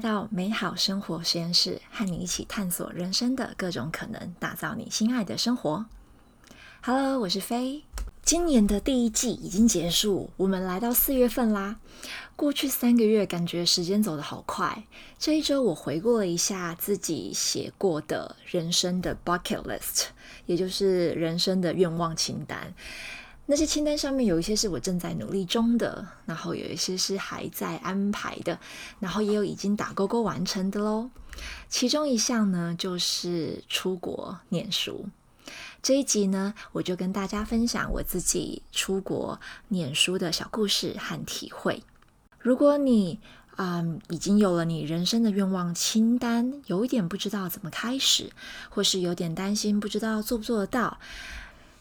到美好生活实验室，和你一起探索人生的各种可能，打造你心爱的生活。Hello，我是飞。今年的第一季已经结束，我们来到四月份啦。过去三个月，感觉时间走得好快。这一周，我回顾了一下自己写过的人生的 bucket list，也就是人生的愿望清单。那些清单上面有一些是我正在努力中的，然后有一些是还在安排的，然后也有已经打勾勾完成的喽。其中一项呢，就是出国念书。这一集呢，我就跟大家分享我自己出国念书的小故事和体会。如果你啊已经有了你人生的愿望清单，有一点不知道怎么开始，或是有点担心不知道做不做得到。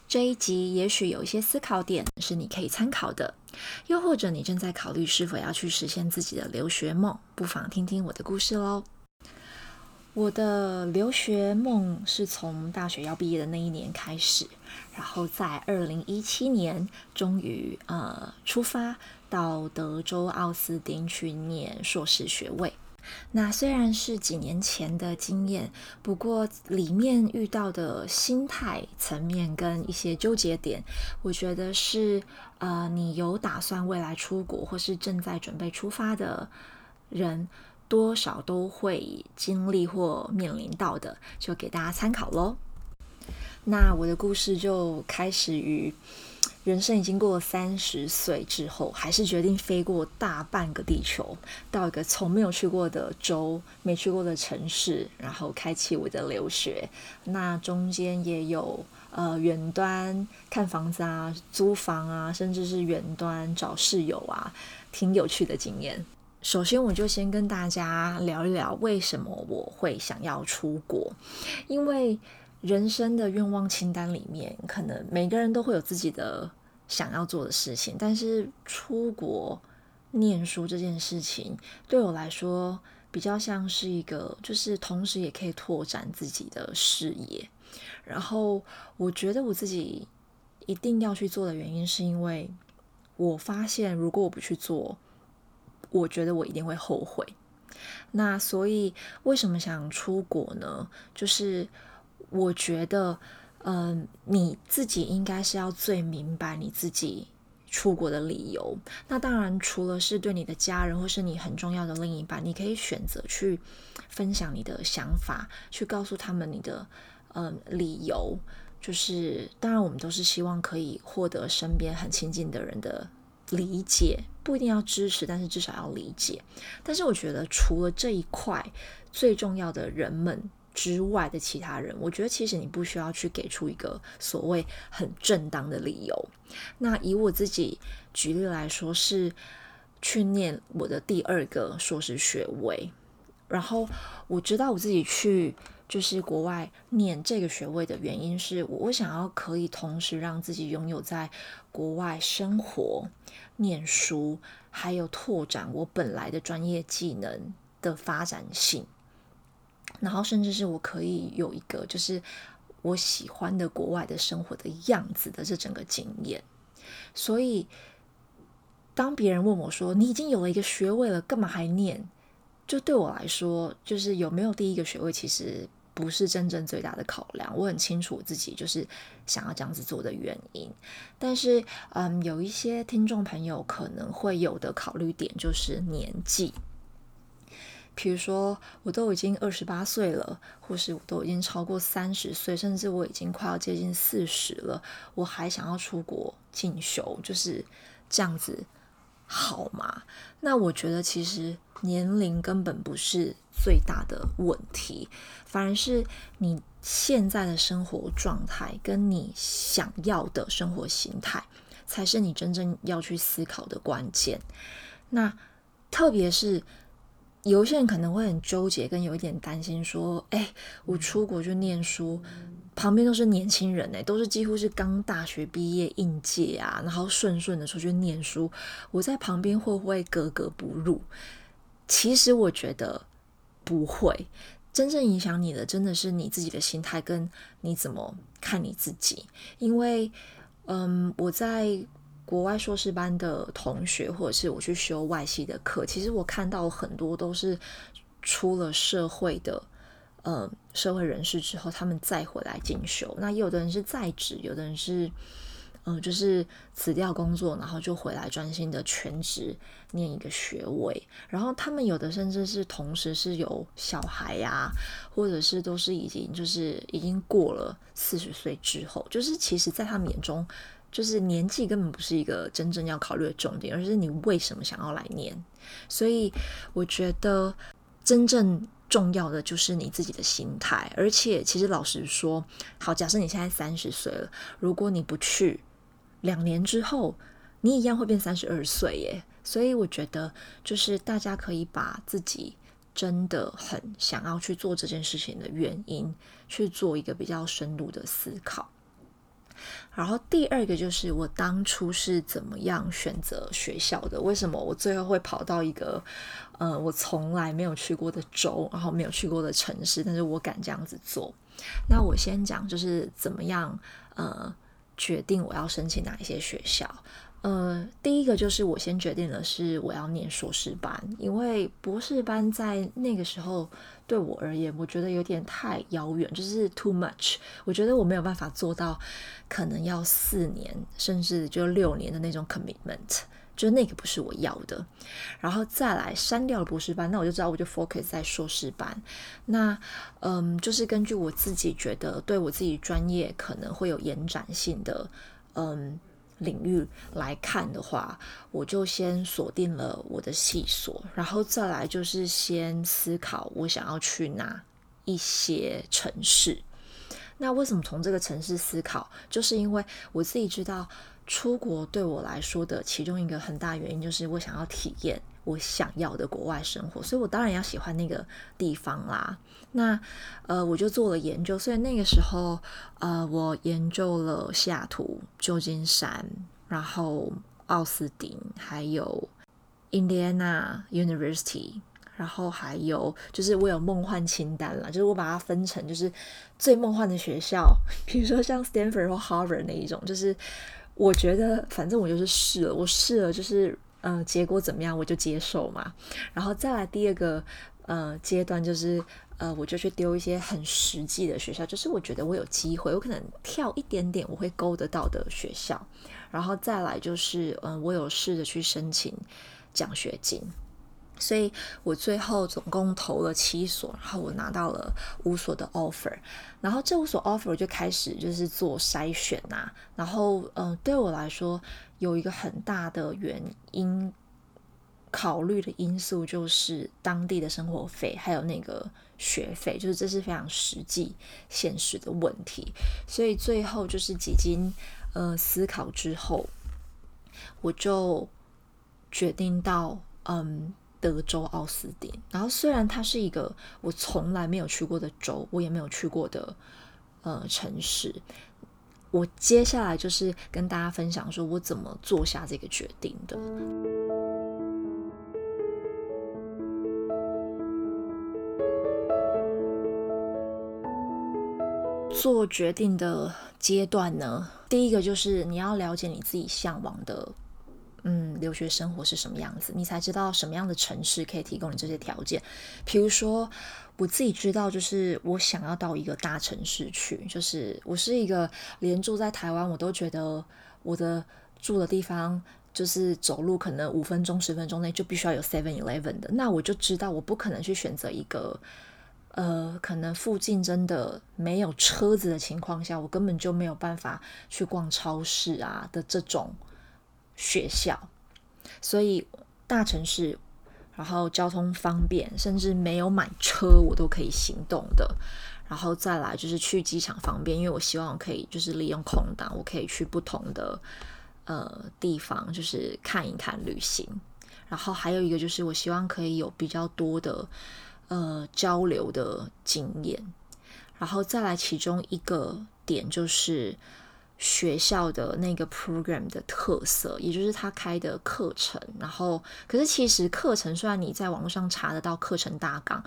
这一集也许有一些思考点是你可以参考的，又或者你正在考虑是否要去实现自己的留学梦，不妨听听我的故事喽。我的留学梦是从大学要毕业的那一年开始，然后在二零一七年终于呃出发到德州奥斯汀去念硕士学位。那虽然是几年前的经验，不过里面遇到的心态层面跟一些纠结点，我觉得是呃，你有打算未来出国或是正在准备出发的人，多少都会经历或面临到的，就给大家参考喽。那我的故事就开始于。人生已经过了三十岁之后，还是决定飞过大半个地球，到一个从没有去过的州、没去过的城市，然后开启我的留学。那中间也有呃远端看房子啊、租房啊，甚至是远端找室友啊，挺有趣的经验。首先，我就先跟大家聊一聊为什么我会想要出国，因为。人生的愿望清单里面，可能每个人都会有自己的想要做的事情，但是出国念书这件事情对我来说比较像是一个，就是同时也可以拓展自己的视野。然后我觉得我自己一定要去做的原因，是因为我发现如果我不去做，我觉得我一定会后悔。那所以为什么想出国呢？就是。我觉得，嗯，你自己应该是要最明白你自己出国的理由。那当然，除了是对你的家人或是你很重要的另一半，你可以选择去分享你的想法，去告诉他们你的嗯理由。就是当然，我们都是希望可以获得身边很亲近的人的理解，不一定要支持，但是至少要理解。但是我觉得，除了这一块，最重要的人们。之外的其他人，我觉得其实你不需要去给出一个所谓很正当的理由。那以我自己举例来说，是去念我的第二个硕士学位，然后我知道我自己去就是国外念这个学位的原因是，我想要可以同时让自己拥有在国外生活、念书，还有拓展我本来的专业技能的发展性。然后，甚至是我可以有一个，就是我喜欢的国外的生活的样子的这整个经验。所以，当别人问我说：“你已经有了一个学位了，干嘛还念？”就对我来说，就是有没有第一个学位，其实不是真正最大的考量。我很清楚自己就是想要这样子做的原因。但是，嗯，有一些听众朋友可能会有的考虑点就是年纪。比如说，我都已经二十八岁了，或是我都已经超过三十岁，甚至我已经快要接近四十了，我还想要出国进修，就是这样子好吗？那我觉得其实年龄根本不是最大的问题，反而是你现在的生活状态跟你想要的生活形态，才是你真正要去思考的关键。那特别是。有些人可能会很纠结，跟有一点担心，说：“哎，我出国去念书，旁边都是年轻人，哎，都是几乎是刚大学毕业应届啊，然后顺顺的出去念书，我在旁边会不会格格不入？”其实我觉得不会，真正影响你的真的是你自己的心态，跟你怎么看你自己。因为，嗯，我在。国外硕士班的同学，或者是我去修外系的课，其实我看到很多都是出了社会的呃社会人士之后，他们再回来进修。那有的人是在职，有的人是。嗯，就是辞掉工作，然后就回来专心的全职念一个学位。然后他们有的甚至是同时是有小孩呀，或者是都是已经就是已经过了四十岁之后，就是其实在他们眼中，就是年纪根本不是一个真正要考虑的重点，而是你为什么想要来念。所以我觉得真正重要的就是你自己的心态。而且其实老实说，好，假设你现在三十岁了，如果你不去。两年之后，你一样会变三十二岁耶。所以我觉得，就是大家可以把自己真的很想要去做这件事情的原因，去做一个比较深入的思考。然后第二个就是我当初是怎么样选择学校的？为什么我最后会跑到一个呃我从来没有去过的州，然后没有去过的城市，但是我敢这样子做？那我先讲就是怎么样呃。决定我要申请哪一些学校，呃，第一个就是我先决定的是我要念硕士班，因为博士班在那个时候对我而言，我觉得有点太遥远，就是 too much，我觉得我没有办法做到，可能要四年甚至就六年的那种 commitment。就那个不是我要的，然后再来删掉了博士班，那我就知道我就 focus 在硕士班。那嗯，就是根据我自己觉得对我自己专业可能会有延展性的嗯领域来看的话，我就先锁定了我的细所，然后再来就是先思考我想要去哪一些城市。那为什么从这个城市思考？就是因为我自己知道。出国对我来说的其中一个很大原因，就是我想要体验我想要的国外生活，所以我当然要喜欢那个地方啦。那呃，我就做了研究，所以那个时候呃，我研究了西雅图、旧金山，然后奥斯汀，还有 Indiana University，然后还有就是我有梦幻清单了，就是我把它分成就是最梦幻的学校，比如说像 Stanford 或 Harvard 那一种，就是。我觉得反正我就是试了，我试了就是呃结果怎么样我就接受嘛。然后再来第二个呃阶段就是呃我就去丢一些很实际的学校，就是我觉得我有机会，我可能跳一点点我会勾得到的学校。然后再来就是嗯我有试着去申请奖学金。所以我最后总共投了七所，然后我拿到了五所的 offer，然后这五所 offer 就开始就是做筛选呐，然后嗯，对我来说有一个很大的原因考虑的因素就是当地的生活费还有那个学费，就是这是非常实际现实的问题，所以最后就是几经呃思考之后，我就决定到嗯。德州奥斯汀，然后虽然它是一个我从来没有去过的州，我也没有去过的呃城市，我接下来就是跟大家分享说我怎么做下这个决定的。做决定的阶段呢，第一个就是你要了解你自己向往的。嗯，留学生活是什么样子，你才知道什么样的城市可以提供你这些条件。比如说，我自己知道，就是我想要到一个大城市去，就是我是一个连住在台湾，我都觉得我的住的地方就是走路可能五分钟、十分钟内就必须要有 Seven Eleven 的，那我就知道我不可能去选择一个呃，可能附近真的没有车子的情况下，我根本就没有办法去逛超市啊的这种。学校，所以大城市，然后交通方便，甚至没有买车我都可以行动的。然后再来就是去机场方便，因为我希望可以就是利用空档，我可以去不同的呃地方，就是看一看旅行。然后还有一个就是我希望可以有比较多的呃交流的经验。然后再来其中一个点就是。学校的那个 program 的特色，也就是他开的课程。然后，可是其实课程虽然你在网络上查得到课程大纲，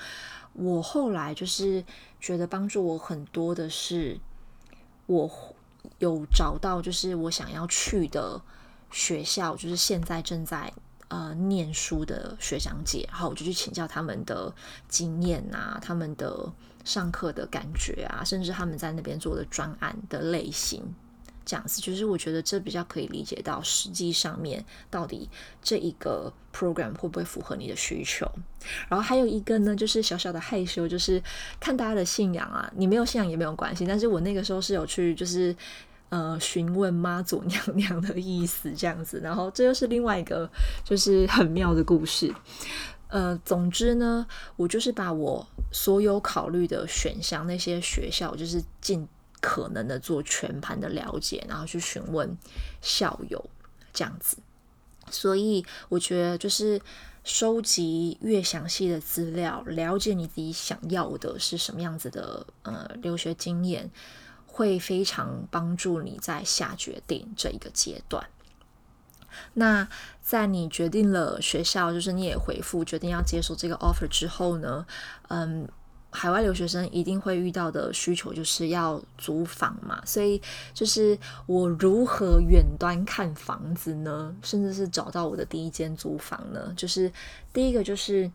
我后来就是觉得帮助我很多的是，我有找到就是我想要去的学校，就是现在正在呃念书的学长姐，然后我就去请教他们的经验啊，他们的上课的感觉啊，甚至他们在那边做的专案的类型。这样子，就是我觉得这比较可以理解到，实际上面到底这一个 program 会不会符合你的需求。然后还有一个呢，就是小小的害羞，就是看大家的信仰啊，你没有信仰也没有关系。但是我那个时候是有去，就是呃询问妈祖娘 娘的意思这样子。然后这又是另外一个就是很妙的故事。呃，总之呢，我就是把我所有考虑的选项，那些学校就是进。可能的做全盘的了解，然后去询问校友这样子，所以我觉得就是收集越详细的资料，了解你自己想要的是什么样子的呃留学经验，会非常帮助你在下决定这一个阶段。那在你决定了学校，就是你也回复决定要接受这个 offer 之后呢，嗯。海外留学生一定会遇到的需求就是要租房嘛，所以就是我如何远端看房子呢？甚至是找到我的第一间租房呢？就是第一个就是，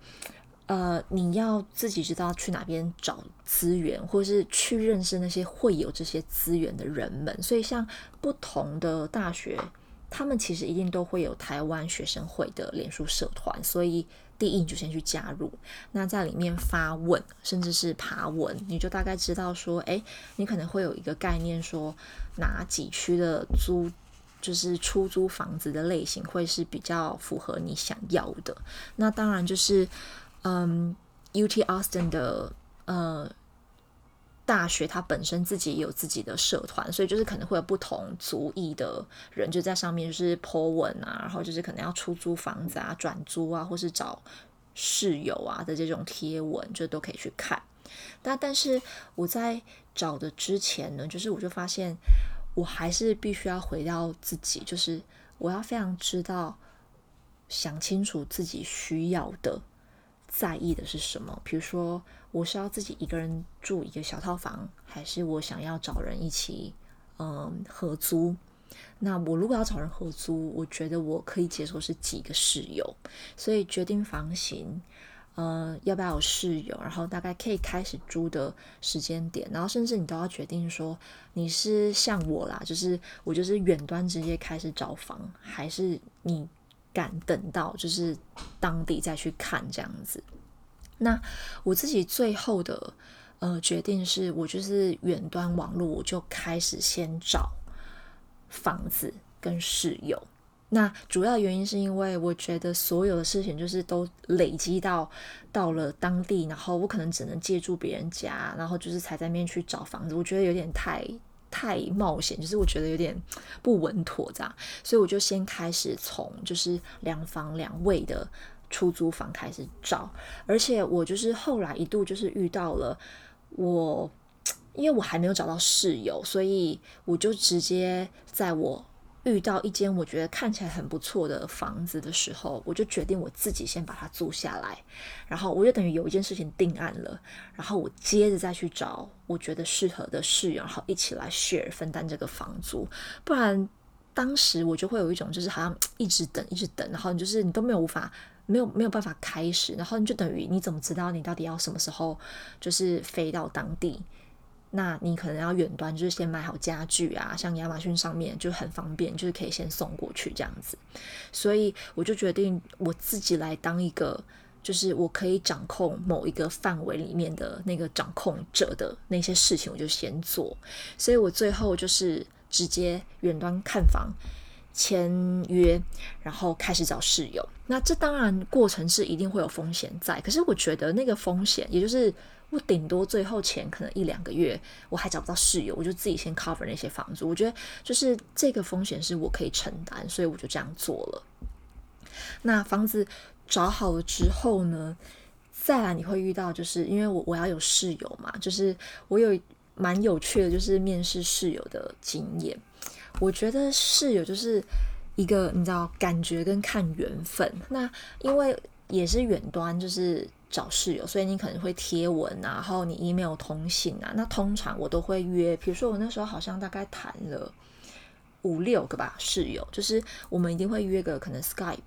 呃，你要自己知道去哪边找资源，或是去认识那些会有这些资源的人们。所以像不同的大学，他们其实一定都会有台湾学生会的脸书社团，所以。第一，你就先去加入，那在里面发问，甚至是爬文，你就大概知道说，哎，你可能会有一个概念，说哪几区的租就是出租房子的类型会是比较符合你想要的。那当然就是，嗯，UT Austin 的呃。大学它本身自己也有自己的社团，所以就是可能会有不同族裔的人就在上面就是 po 文啊，然后就是可能要出租房子啊、转租啊，或是找室友啊的这种贴文，就都可以去看。那但是我在找的之前呢，就是我就发现我还是必须要回到自己，就是我要非常知道想清楚自己需要的。在意的是什么？比如说，我是要自己一个人住一个小套房，还是我想要找人一起嗯合租？那我如果要找人合租，我觉得我可以接受是几个室友。所以决定房型，呃，要不要有室友，然后大概可以开始租的时间点，然后甚至你都要决定说，你是像我啦，就是我就是远端直接开始找房，还是你？敢等到就是当地再去看这样子，那我自己最后的呃决定是我就是远端网络，我就开始先找房子跟室友。那主要原因是因为我觉得所有的事情就是都累积到到了当地，然后我可能只能借住别人家，然后就是才在面去找房子，我觉得有点太。太冒险，就是我觉得有点不稳妥这样，所以我就先开始从就是两房两卫的出租房开始找，而且我就是后来一度就是遇到了我，因为我还没有找到室友，所以我就直接在我。遇到一间我觉得看起来很不错的房子的时候，我就决定我自己先把它租下来，然后我就等于有一件事情定案了，然后我接着再去找我觉得适合的室友，然后一起来 share 分担这个房租。不然当时我就会有一种就是好像一直等一直等，然后你就是你都没有无法没有没有办法开始，然后你就等于你怎么知道你到底要什么时候就是飞到当地？那你可能要远端，就是先买好家具啊，像亚马逊上面就很方便，就是可以先送过去这样子。所以我就决定我自己来当一个，就是我可以掌控某一个范围里面的那个掌控者的那些事情，我就先做。所以我最后就是直接远端看房、签约，然后开始找室友。那这当然过程是一定会有风险在，可是我觉得那个风险，也就是。我顶多最后前可能一两个月，我还找不到室友，我就自己先 cover 那些房租。我觉得就是这个风险是我可以承担，所以我就这样做了。那房子找好了之后呢，再来你会遇到，就是因为我我要有室友嘛，就是我有蛮有趣的，就是面试室友的经验。我觉得室友就是一个你知道感觉跟看缘分。那因为也是远端，就是。找室友，所以你可能会贴文啊，然后你 email 通信啊。那通常我都会约，比如说我那时候好像大概谈了五六个吧室友，就是我们一定会约个可能 Skype，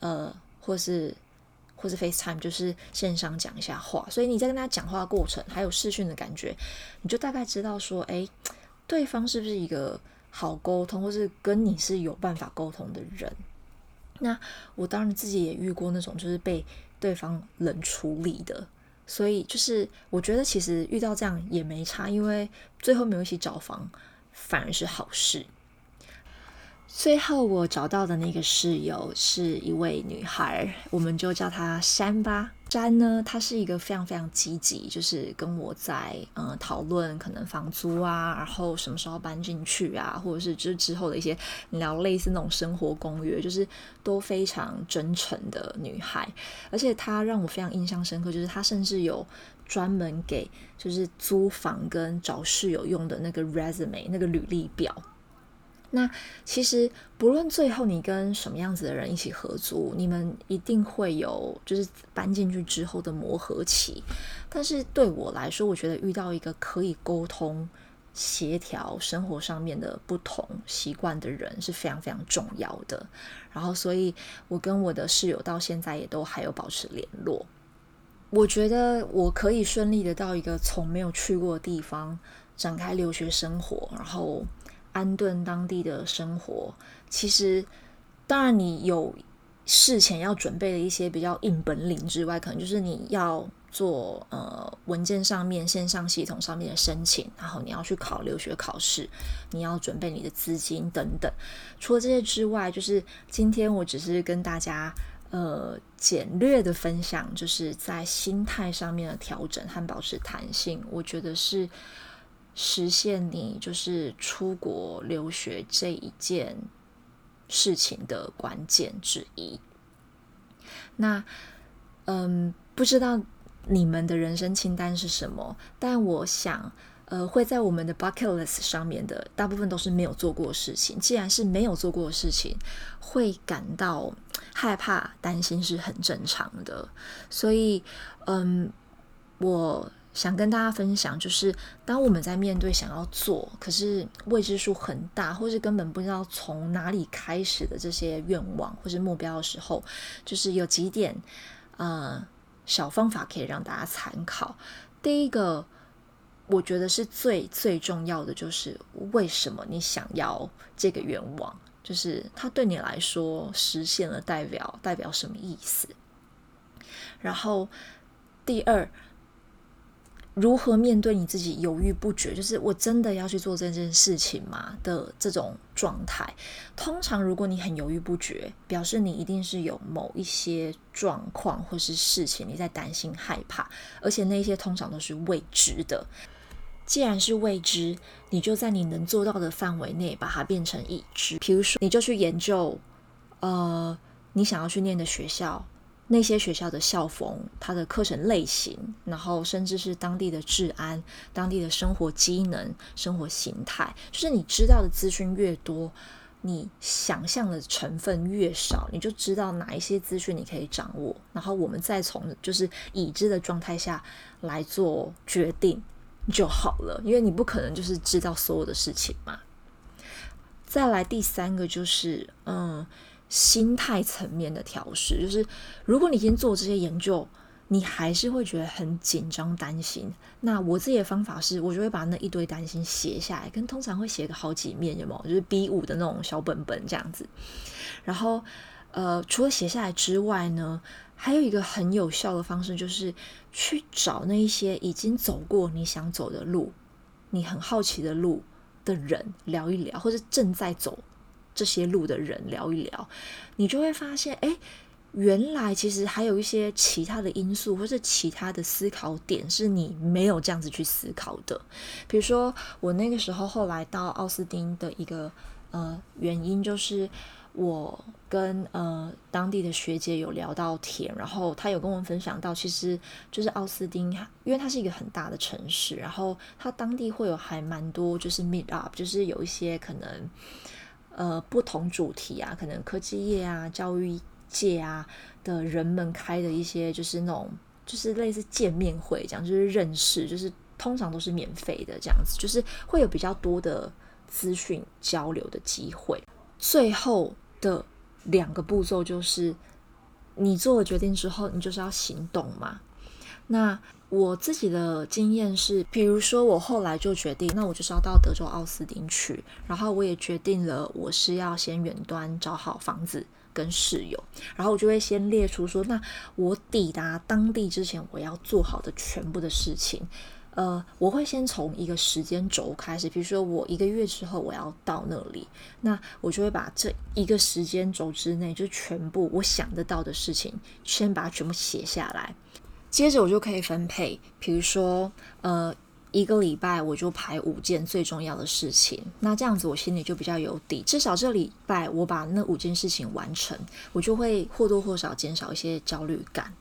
呃，或是或是 FaceTime，就是线上讲一下话。所以你在跟他讲话的过程，还有视讯的感觉，你就大概知道说，哎，对方是不是一个好沟通，或是跟你是有办法沟通的人。那我当然自己也遇过那种就是被对方冷处理的，所以就是我觉得其实遇到这样也没差，因为最后没有一起找房，反而是好事。最后我找到的那个室友是一位女孩，我们就叫她珊吧。山呢，她是一个非常非常积极，就是跟我在嗯讨论可能房租啊，然后什么时候搬进去啊，或者是之之后的一些聊类似那种生活公约，就是都非常真诚的女孩。而且她让我非常印象深刻，就是她甚至有专门给就是租房跟找室友用的那个 resume 那个履历表。那其实不论最后你跟什么样子的人一起合租，你们一定会有就是搬进去之后的磨合期。但是对我来说，我觉得遇到一个可以沟通、协调生活上面的不同习惯的人是非常非常重要的。然后，所以我跟我的室友到现在也都还有保持联络。我觉得我可以顺利的到一个从没有去过的地方展开留学生活，然后。安顿当地的生活，其实当然你有事前要准备的一些比较硬本领之外，可能就是你要做呃文件上面线上系统上面的申请，然后你要去考留学考试，你要准备你的资金等等。除了这些之外，就是今天我只是跟大家呃简略的分享，就是在心态上面的调整和保持弹性，我觉得是。实现你就是出国留学这一件事情的关键之一。那，嗯，不知道你们的人生清单是什么？但我想，呃，会在我们的 bucket list 上面的大部分都是没有做过的事情。既然是没有做过的事情，会感到害怕、担心是很正常的。所以，嗯，我。想跟大家分享，就是当我们在面对想要做，可是未知数很大，或是根本不知道从哪里开始的这些愿望或是目标的时候，就是有几点呃小方法可以让大家参考。第一个，我觉得是最最重要的，就是为什么你想要这个愿望，就是它对你来说实现了代表代表什么意思。然后第二。如何面对你自己犹豫不决，就是我真的要去做这件事情吗的这种状态？通常，如果你很犹豫不决，表示你一定是有某一些状况或是事情你在担心、害怕，而且那些通常都是未知的。既然是未知，你就在你能做到的范围内把它变成已知。比如说，你就去研究，呃，你想要去念的学校。那些学校的校风、它的课程类型，然后甚至是当地的治安、当地的生活机能、生活形态，就是你知道的资讯越多，你想象的成分越少，你就知道哪一些资讯你可以掌握，然后我们再从就是已知的状态下来做决定就好了，因为你不可能就是知道所有的事情嘛。再来第三个就是，嗯。心态层面的调试，就是如果你先做这些研究，你还是会觉得很紧张、担心。那我自己的方法是，我就会把那一堆担心写下来，跟通常会写个好几面，有没有？就是 B 五的那种小本本这样子。然后，呃，除了写下来之外呢，还有一个很有效的方式，就是去找那一些已经走过你想走的路、你很好奇的路的人聊一聊，或者正在走。这些路的人聊一聊，你就会发现，哎，原来其实还有一些其他的因素，或是其他的思考点，是你没有这样子去思考的。比如说，我那个时候后来到奥斯汀的一个呃原因，就是我跟呃当地的学姐有聊到天，然后她有跟我分享到，其实就是奥斯汀，因为它是一个很大的城市，然后它当地会有还蛮多就是 meet up，就是有一些可能。呃，不同主题啊，可能科技业啊、教育界啊的人们开的一些，就是那种，就是类似见面会这样，就是认识，就是通常都是免费的这样子，就是会有比较多的资讯交流的机会。最后的两个步骤就是你做了决定之后，你就是要行动嘛。那我自己的经验是，比如说我后来就决定，那我就是要到德州奥斯汀去，然后我也决定了，我是要先远端找好房子跟室友，然后我就会先列出说，那我抵达当地之前我要做好的全部的事情。呃，我会先从一个时间轴开始，比如说我一个月之后我要到那里，那我就会把这一个时间轴之内就全部我想得到的事情，先把它全部写下来。接着我就可以分配，比如说，呃，一个礼拜我就排五件最重要的事情，那这样子我心里就比较有底，至少这礼拜我把那五件事情完成，我就会或多或少减少一些焦虑感。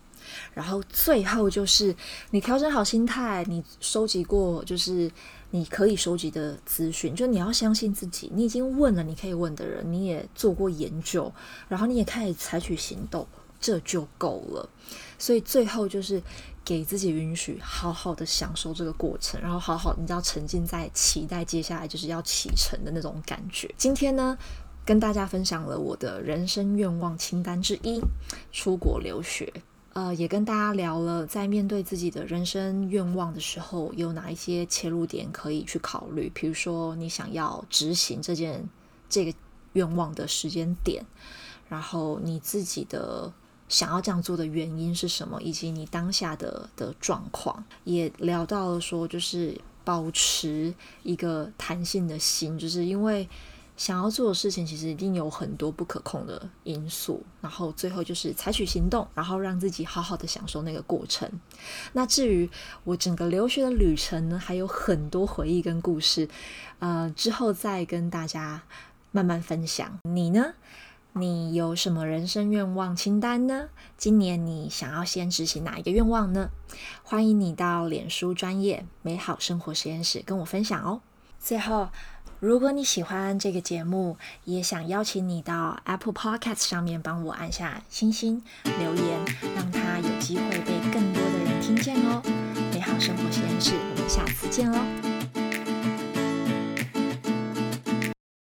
然后最后就是你调整好心态，你收集过就是你可以收集的资讯，就你要相信自己，你已经问了你可以问的人，你也做过研究，然后你也开始采取行动，这就够了。所以最后就是给自己允许好好的享受这个过程，然后好好你知道沉浸在期待接下来就是要启程的那种感觉。今天呢，跟大家分享了我的人生愿望清单之一——出国留学。呃，也跟大家聊了，在面对自己的人生愿望的时候，有哪一些切入点可以去考虑？比如说，你想要执行这件这个愿望的时间点，然后你自己的。想要这样做的原因是什么，以及你当下的的状况，也聊到了说，就是保持一个弹性的心，就是因为想要做的事情其实一定有很多不可控的因素，然后最后就是采取行动，然后让自己好好的享受那个过程。那至于我整个留学的旅程呢，还有很多回忆跟故事，呃，之后再跟大家慢慢分享。你呢？你有什么人生愿望清单呢？今年你想要先执行哪一个愿望呢？欢迎你到脸书专业美好生活实验室跟我分享哦。最后，如果你喜欢这个节目，也想邀请你到 Apple Podcast 上面帮我按下星星留言，让它有机会被更多的人听见哦。美好生活实验室，我们下次见喽。